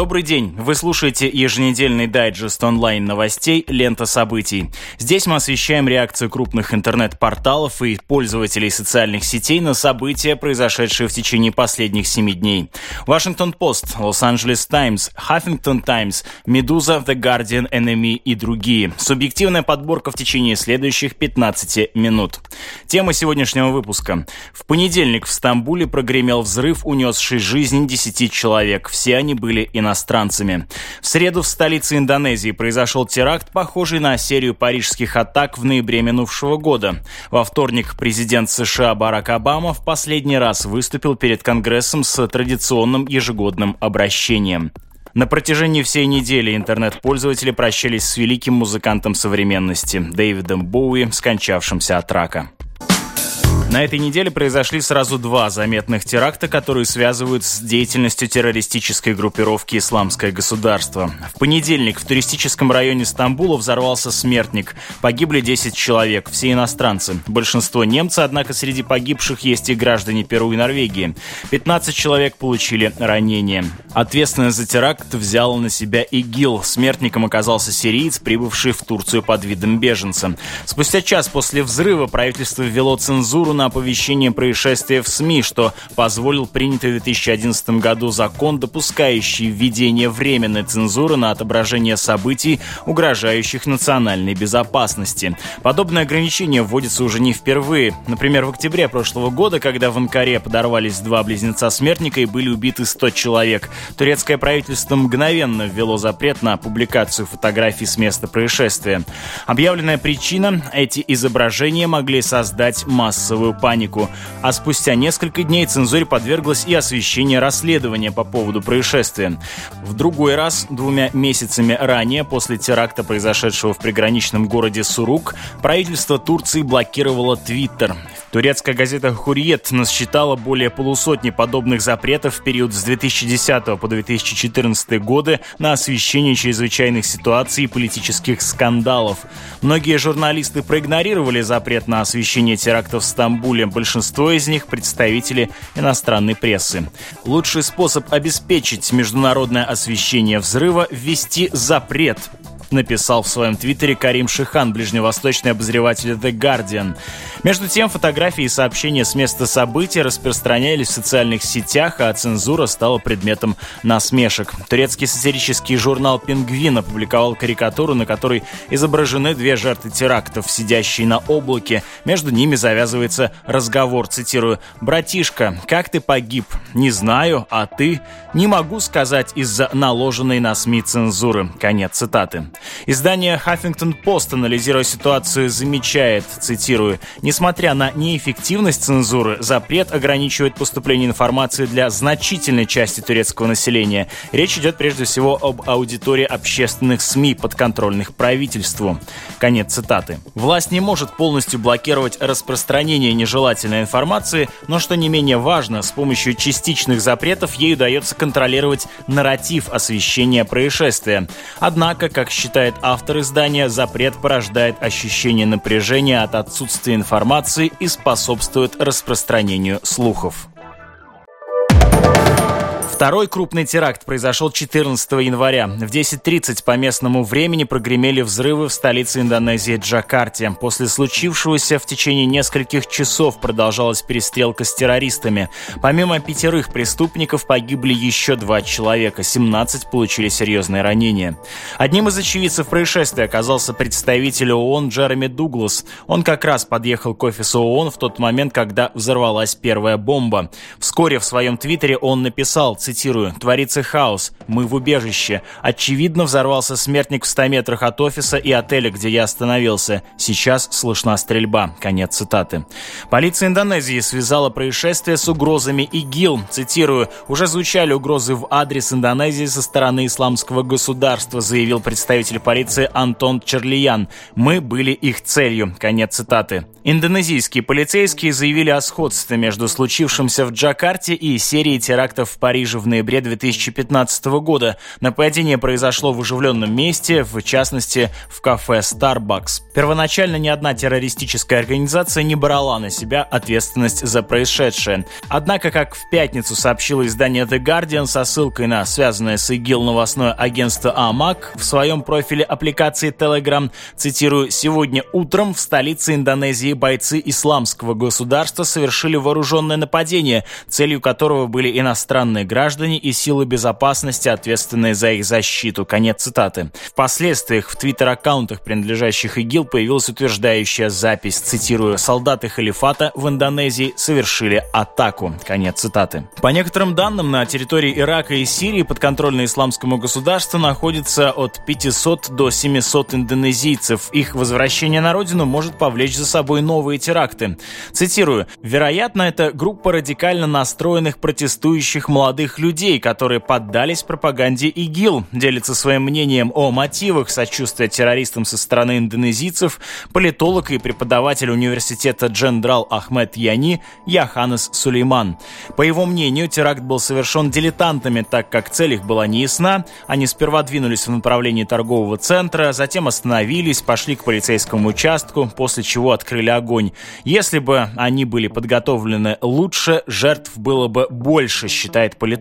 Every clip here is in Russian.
Добрый день! Вы слушаете еженедельный дайджест онлайн-новостей «Лента событий». Здесь мы освещаем реакцию крупных интернет-порталов и пользователей социальных сетей на события, произошедшие в течение последних семи дней. Вашингтон-Пост, Лос-Анджелес Таймс, Хаффингтон Таймс, Медуза, The Guardian, NME и другие. Субъективная подборка в течение следующих 15 минут. Тема сегодняшнего выпуска. В понедельник в Стамбуле прогремел взрыв, унесший жизнь 10 человек. Все они были иностранцами. В среду в столице Индонезии произошел теракт, похожий на серию парижских атак в ноябре минувшего года. Во вторник президент США Барак Обама в последний раз выступил перед Конгрессом с традиционным ежегодным обращением. На протяжении всей недели интернет-пользователи прощались с великим музыкантом современности Дэвидом Боуи, скончавшимся от рака. На этой неделе произошли сразу два заметных теракта, которые связывают с деятельностью террористической группировки «Исламское государство». В понедельник в туристическом районе Стамбула взорвался смертник. Погибли 10 человек, все иностранцы. Большинство немцы, однако среди погибших есть и граждане Перу и Норвегии. 15 человек получили ранения. Ответственность за теракт взял на себя ИГИЛ. Смертником оказался сириец, прибывший в Турцию под видом беженца. Спустя час после взрыва правительство ввело цензуру на оповещение происшествия в СМИ, что позволил принятый в 2011 году закон, допускающий введение временной цензуры на отображение событий, угрожающих национальной безопасности. Подобное ограничение вводится уже не впервые. Например, в октябре прошлого года, когда в Анкаре подорвались два близнеца-смертника и были убиты 100 человек, турецкое правительство мгновенно ввело запрет на публикацию фотографий с места происшествия. Объявленная причина – эти изображения могли создать массовую массовую панику. А спустя несколько дней цензуре подверглось и освещение расследования по поводу происшествия. В другой раз, двумя месяцами ранее, после теракта, произошедшего в приграничном городе Сурук, правительство Турции блокировало Твиттер. Турецкая газета «Хурьет» насчитала более полусотни подобных запретов в период с 2010 по 2014 годы на освещение чрезвычайных ситуаций и политических скандалов. Многие журналисты проигнорировали запрет на освещение терактов в Стамбуле. Большинство из них – представители иностранной прессы. Лучший способ обеспечить международное освещение взрыва – ввести запрет написал в своем твиттере Карим Шихан, ближневосточный обозреватель The Guardian. Между тем, фотографии и сообщения с места события распространялись в социальных сетях, а цензура стала предметом насмешек. Турецкий сатирический журнал «Пингвин» опубликовал карикатуру, на которой изображены две жертвы терактов, сидящие на облаке. Между ними завязывается разговор, цитирую, «Братишка, как ты погиб? Не знаю, а ты? Не могу сказать из-за наложенной на СМИ цензуры». Конец цитаты. Издание Huffington Post, анализируя ситуацию, замечает, цитирую, «Несмотря на неэффективность цензуры, запрет ограничивает поступление информации для значительной части турецкого населения. Речь идет прежде всего об аудитории общественных СМИ, подконтрольных правительству». Конец цитаты. Власть не может полностью блокировать распространение нежелательной информации, но, что не менее важно, с помощью частичных запретов ей удается контролировать нарратив освещения происшествия. Однако, как считает автор издания, запрет порождает ощущение напряжения от отсутствия информации и способствует распространению слухов. Второй крупный теракт произошел 14 января. В 10.30 по местному времени прогремели взрывы в столице Индонезии Джакарте. После случившегося в течение нескольких часов продолжалась перестрелка с террористами. Помимо пятерых преступников погибли еще два человека, 17 получили серьезные ранения. Одним из очевидцев происшествия оказался представитель ООН Джереми Дуглас. Он как раз подъехал к офису ООН в тот момент, когда взорвалась первая бомба. Вскоре в своем твиттере он написал, «Творится хаос. Мы в убежище. Очевидно, взорвался смертник в 100 метрах от офиса и отеля, где я остановился. Сейчас слышна стрельба». Конец цитаты. Полиция Индонезии связала происшествие с угрозами ИГИЛ. Цитирую, «Уже звучали угрозы в адрес Индонезии со стороны исламского государства», заявил представитель полиции Антон Черлиян. «Мы были их целью». Конец цитаты. Индонезийские полицейские заявили о сходстве между случившимся в Джакарте и серией терактов в Париже в ноябре 2015 года. Нападение произошло в оживленном месте, в частности, в кафе Starbucks. Первоначально ни одна террористическая организация не брала на себя ответственность за происшедшее. Однако, как в пятницу сообщило издание The Guardian со ссылкой на связанное с ИГИЛ новостное агентство АМАК в своем профиле аппликации Telegram, цитирую, «Сегодня утром в столице Индонезии бойцы исламского государства совершили вооруженное нападение, целью которого были иностранные граждане и силы безопасности, ответственные за их защиту». Конец цитаты. Впоследствии в твиттер-аккаунтах, принадлежащих ИГИЛ, появилась утверждающая запись, цитирую, «Солдаты халифата в Индонезии совершили атаку». Конец цитаты. По некоторым данным, на территории Ирака и Сирии подконтрольное исламскому государству находится от 500 до 700 индонезийцев. Их возвращение на родину может повлечь за собой новые теракты. Цитирую. «Вероятно, это группа радикально настроенных протестующих молодых людей, которые поддались пропаганде ИГИЛ, делится своим мнением о мотивах сочувствия террористам со стороны индонезийцев политолог и преподаватель университета Джендрал Ахмед Яни Яханес Сулейман. По его мнению, теракт был совершен дилетантами, так как цель их была неясна. Они сперва двинулись в направлении торгового центра, затем остановились, пошли к полицейскому участку, после чего открыли огонь. Если бы они были подготовлены лучше, жертв было бы больше, считает политолог.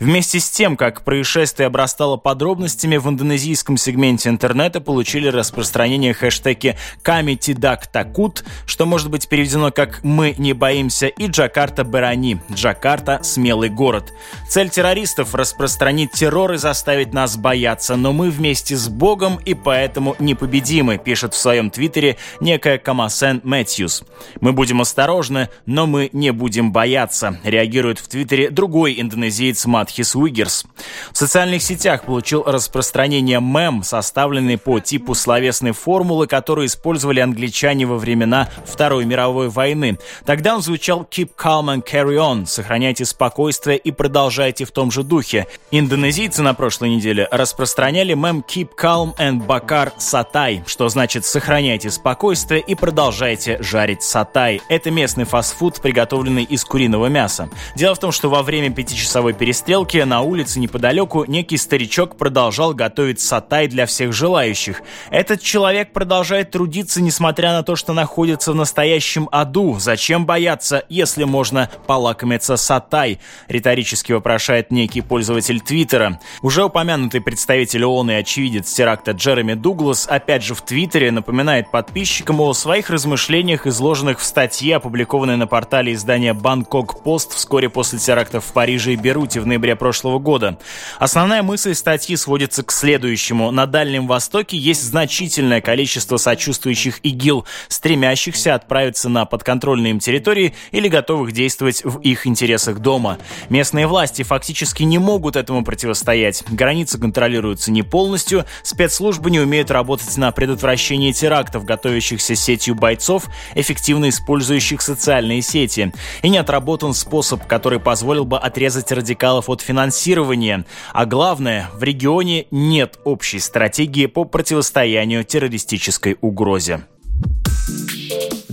Вместе с тем, как происшествие обрастало подробностями, в индонезийском сегменте интернета получили распространение хэштеги «Ками Тидак Такут», что может быть переведено как «Мы не боимся» и «Джакарта Барани» – «Джакарта – смелый город». Цель террористов – распространить террор и заставить нас бояться, но мы вместе с Богом и поэтому непобедимы, пишет в своем твиттере некая Камасен Мэтьюс. Мы будем осторожны, но мы не будем бояться, реагирует в твиттере другой индонезиец Матхис Уигерс. В социальных сетях получил распространение мем, составленный по типу словесной формулы, которую использовали англичане во времена Второй мировой войны. Тогда он звучал «Keep calm and carry on» – «Сохраняйте спокойствие и продолжайте в том же духе». Индонезийцы на прошлой неделе распространяли мем «Keep calm and bakar satay», что значит «Сохраняйте спокойствие и продолжайте жарить сатай». Это местный фастфуд, приготовленный из куриного мяса. Дело в том, что во время пятичасовой перестрелки на улице неподалеку некий старичок продолжал готовить сатай для всех желающих. Этот человек продолжает трудиться, несмотря на то, что находится в настоящем аду. Зачем бояться, если можно полакомиться сатай? Риторически вопрошает некий пользователь Твиттера. Уже упомянутый представитель ООН и очевидец теракта Джереми Дуглас опять же в Твиттере напоминает подписчикам о своих размышлениях, изложенных в статье, опубликованной на портале издания «Бангкок Пост» вскоре после терактов в Париже и Беруте в ноябре прошлого года. Основная мысль статьи сводится к следующему. На Дальнем Востоке есть значительное количество сочувствующих ИГИЛ, стремящихся отправиться на подконтрольные им территории или готовых действовать в их интересах дома. Местные власти фактически не могут этому противостоять. Границы контролируются не полностью, спецслужбы не умеют работать на предотвращение терактов, готовящихся сетью бойцов, эффективно использующих социальные сети. И не отработан способ, который позволил бы отрезать радикалов от финансирования. А главное, в регионе нет общей стратегии по противостоянию террористической угрозе.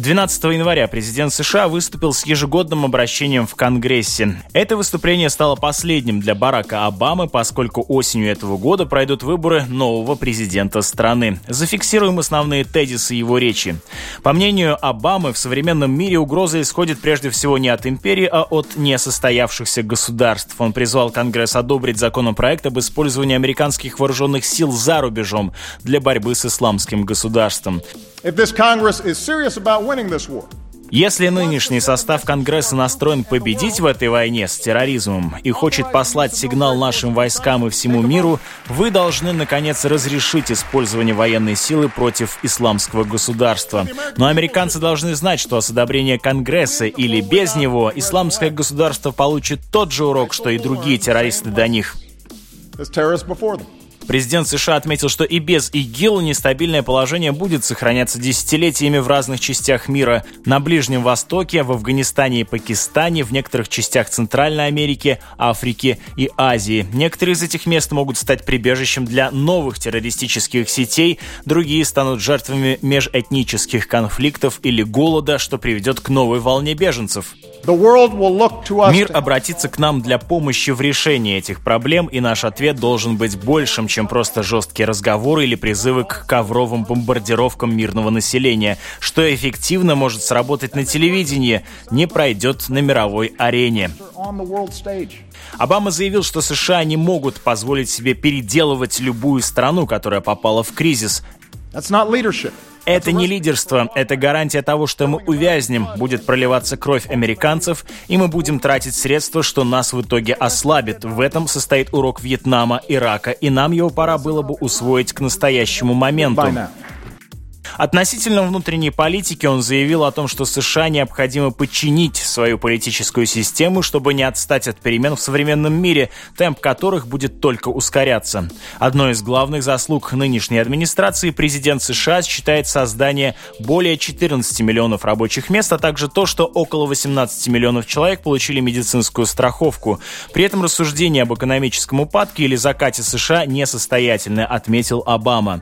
12 января президент США выступил с ежегодным обращением в Конгрессе. Это выступление стало последним для Барака Обамы, поскольку осенью этого года пройдут выборы нового президента страны. Зафиксируем основные тезисы его речи. По мнению Обамы, в современном мире угроза исходит прежде всего не от империи, а от несостоявшихся государств. Он призвал Конгресс одобрить законопроект об использовании американских вооруженных сил за рубежом для борьбы с исламским государством. Если нынешний состав Конгресса настроен победить в этой войне с терроризмом и хочет послать сигнал нашим войскам и всему миру, вы должны, наконец, разрешить использование военной силы против исламского государства. Но американцы должны знать, что с одобрения Конгресса или без него исламское государство получит тот же урок, что и другие террористы до них. Президент США отметил, что и без ИГИЛ нестабильное положение будет сохраняться десятилетиями в разных частях мира. На Ближнем Востоке, в Афганистане и Пакистане, в некоторых частях Центральной Америки, Африки и Азии. Некоторые из этих мест могут стать прибежищем для новых террористических сетей, другие станут жертвами межэтнических конфликтов или голода, что приведет к новой волне беженцев. Мир обратится к нам для помощи в решении этих проблем, и наш ответ должен быть большим, чем просто жесткие разговоры или призывы к ковровым бомбардировкам мирного населения. Что эффективно может сработать на телевидении, не пройдет на мировой арене. Обама заявил, что США не могут позволить себе переделывать любую страну, которая попала в кризис. Это не лидерство, это гарантия того, что мы увязнем, будет проливаться кровь американцев, и мы будем тратить средства, что нас в итоге ослабит. В этом состоит урок Вьетнама, Ирака, и нам его пора было бы усвоить к настоящему моменту. Относительно внутренней политики он заявил о том, что США необходимо подчинить свою политическую систему, чтобы не отстать от перемен в современном мире, темп которых будет только ускоряться. Одной из главных заслуг нынешней администрации президент США считает создание более 14 миллионов рабочих мест, а также то, что около 18 миллионов человек получили медицинскую страховку. При этом рассуждение об экономическом упадке или закате США несостоятельны, отметил Обама.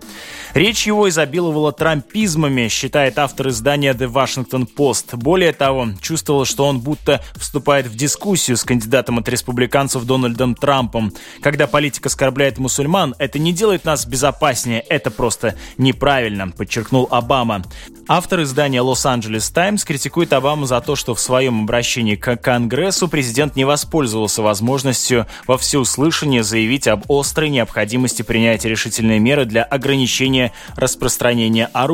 Речь его изобиловала Трамп трампизмами, считает автор издания The Washington Post. Более того, чувствовал, что он будто вступает в дискуссию с кандидатом от республиканцев Дональдом Трампом. Когда политик оскорбляет мусульман, это не делает нас безопаснее, это просто неправильно, подчеркнул Обама. Автор издания Los-Angeles Times критикует Обаму за то, что в своем обращении к Конгрессу президент не воспользовался возможностью во всеуслышание заявить об острой необходимости принятия решительной меры для ограничения распространения оружия.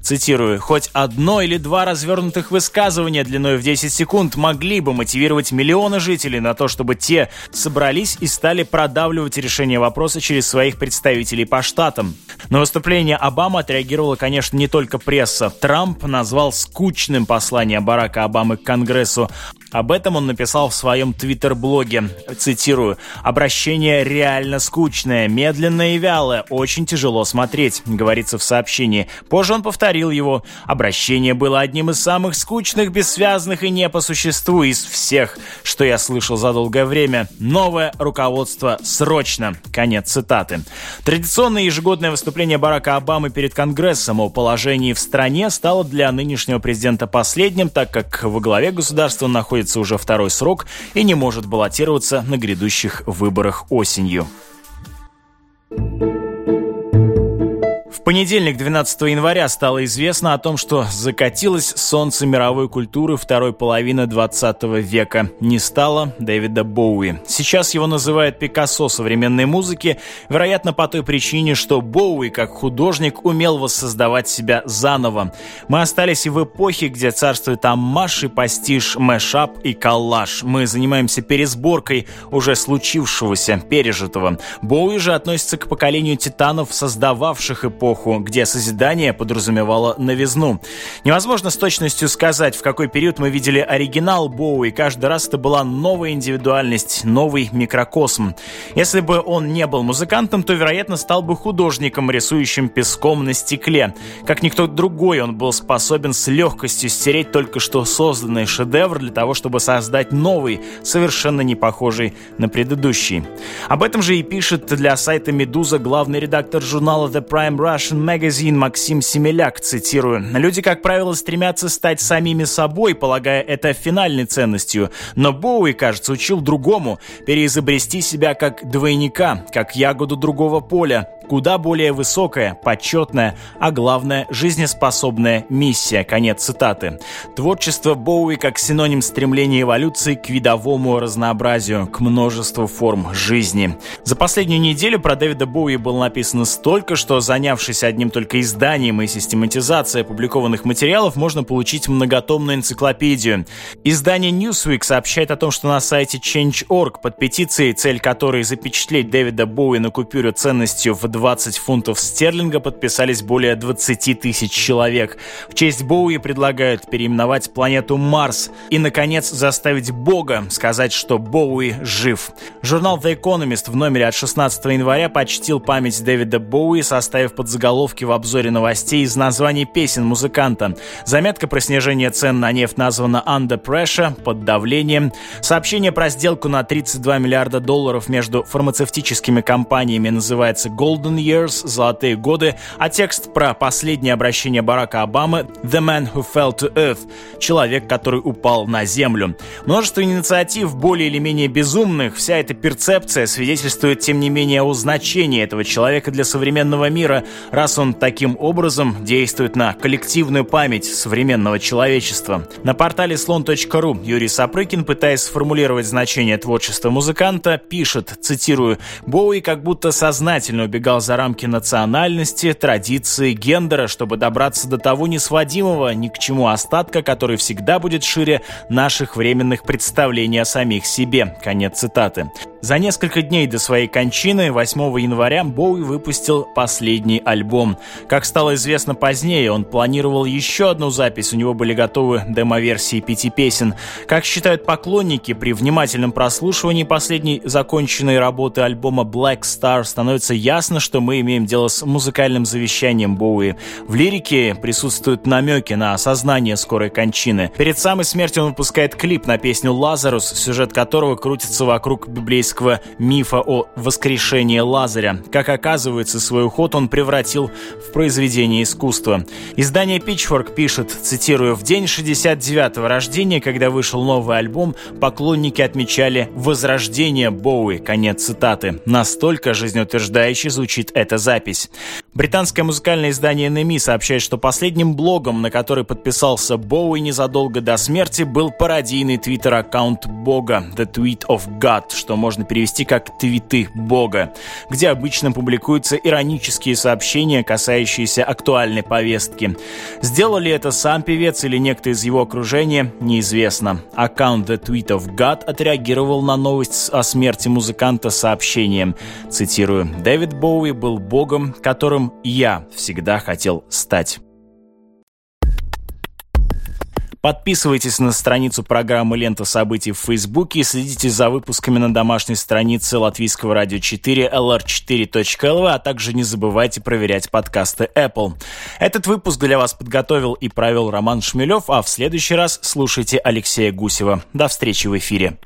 Цитирую, «Хоть одно или два развернутых высказывания длиной в 10 секунд могли бы мотивировать миллионы жителей на то, чтобы те собрались и стали продавливать решение вопроса через своих представителей по штатам». На выступление Обамы отреагировала, конечно, не только пресса. Трамп назвал скучным послание Барака Обамы к Конгрессу. Об этом он написал в своем твиттер-блоге. Цитирую. «Обращение реально скучное, медленное и вялое, очень тяжело смотреть», говорится в сообщении. Позже он повторил его. «Обращение было одним из самых скучных, бессвязных и не по существу из всех, что я слышал за долгое время. Новое руководство срочно». Конец цитаты. Традиционное ежегодное выступление Барака Обамы перед Конгрессом о положении в стране стало для нынешнего президента последним, так как во главе государства находится находится уже второй срок и не может баллотироваться на грядущих выборах осенью. Понедельник, 12 января, стало известно о том, что закатилось солнце мировой культуры второй половины 20 века. Не стало Дэвида Боуи. Сейчас его называют Пикассо современной музыки, вероятно, по той причине, что Боуи, как художник, умел воссоздавать себя заново. Мы остались и в эпохе, где царствует аммаш и пастиш, мэшап и коллаж. Мы занимаемся пересборкой уже случившегося, пережитого. Боуи же относится к поколению титанов, создававших эпоху эпоху, где созидание подразумевало новизну. Невозможно с точностью сказать, в какой период мы видели оригинал Боуи. Каждый раз это была новая индивидуальность, новый микрокосм. Если бы он не был музыкантом, то, вероятно, стал бы художником, рисующим песком на стекле. Как никто другой, он был способен с легкостью стереть только что созданный шедевр для того, чтобы создать новый, совершенно не похожий на предыдущий. Об этом же и пишет для сайта «Медуза» главный редактор журнала The Prime Rush Russian Magazine Максим Семеляк, цитирую, «Люди, как правило, стремятся стать самими собой, полагая это финальной ценностью, но Боуи, кажется, учил другому – переизобрести себя как двойника, как ягоду другого поля, куда более высокая, почетная, а главное, жизнеспособная миссия. Конец цитаты. Творчество Боуи как синоним стремления эволюции к видовому разнообразию, к множеству форм жизни. За последнюю неделю про Дэвида Боуи было написано столько, что, занявшись одним только изданием и систематизацией опубликованных материалов, можно получить многотомную энциклопедию. Издание Newsweek сообщает о том, что на сайте Change.org под петицией, цель которой запечатлеть Дэвида Боуи на купюре ценностью в 20 фунтов стерлинга подписались более 20 тысяч человек. В честь Боуи предлагают переименовать планету Марс и, наконец, заставить Бога сказать, что Боуи жив. Журнал The Economist в номере от 16 января почтил память Дэвида Боуи, составив подзаголовки в обзоре новостей из названий песен музыканта. Заметка про снижение цен на нефть названа «Under Pressure» — «Под давлением». Сообщение про сделку на 32 миллиарда долларов между фармацевтическими компаниями называется «Golden Golden Years, Золотые годы, а текст про последнее обращение Барака Обамы The Man Who Fell to Earth, человек, который упал на землю. Множество инициатив более или менее безумных, вся эта перцепция свидетельствует, тем не менее, о значении этого человека для современного мира, раз он таким образом действует на коллективную память современного человечества. На портале слон.ру Юрий Сапрыкин, пытаясь сформулировать значение творчества музыканта, пишет, цитирую, «Боуи как будто сознательно убегал за рамки национальности, традиции, гендера, чтобы добраться до того несводимого ни к чему остатка, который всегда будет шире наших временных представлений о самих себе». Конец цитаты. За несколько дней до своей кончины, 8 января, Боуи выпустил последний альбом. Как стало известно позднее, он планировал еще одну запись, у него были готовы демо-версии пяти песен. Как считают поклонники, при внимательном прослушивании последней законченной работы альбома Black Star становится ясно, что мы имеем дело с музыкальным завещанием Боуи. В лирике присутствуют намеки на осознание скорой кончины. Перед самой смертью он выпускает клип на песню «Лазарус», сюжет которого крутится вокруг библейского мифа о воскрешении Лазаря. Как оказывается, свой уход он превратил в произведение искусства. Издание Pitchfork пишет, цитирую, «В день 69-го рождения, когда вышел новый альбом, поклонники отмечали возрождение Боуи». Конец цитаты. Настолько жизнеутверждающе звучит эта запись. Британское музыкальное издание NME сообщает, что последним блогом, на который подписался Боуи незадолго до смерти, был пародийный твиттер-аккаунт Бога, The Tweet of God, что можно перевести как «твиты Бога», где обычно публикуются иронические сообщения, касающиеся актуальной повестки. Сделал ли это сам певец или некто из его окружения, неизвестно. Аккаунт The Tweet of God отреагировал на новость о смерти музыканта сообщением. Цитирую. «Дэвид Боуи был богом, которым я всегда хотел стать». Подписывайтесь на страницу программы «Лента событий» в Фейсбуке и следите за выпусками на домашней странице Латвийского радио 4 lr4.lv, а также не забывайте проверять подкасты Apple. Этот выпуск для вас подготовил и провел Роман Шмелев, а в следующий раз слушайте Алексея Гусева. До встречи в эфире.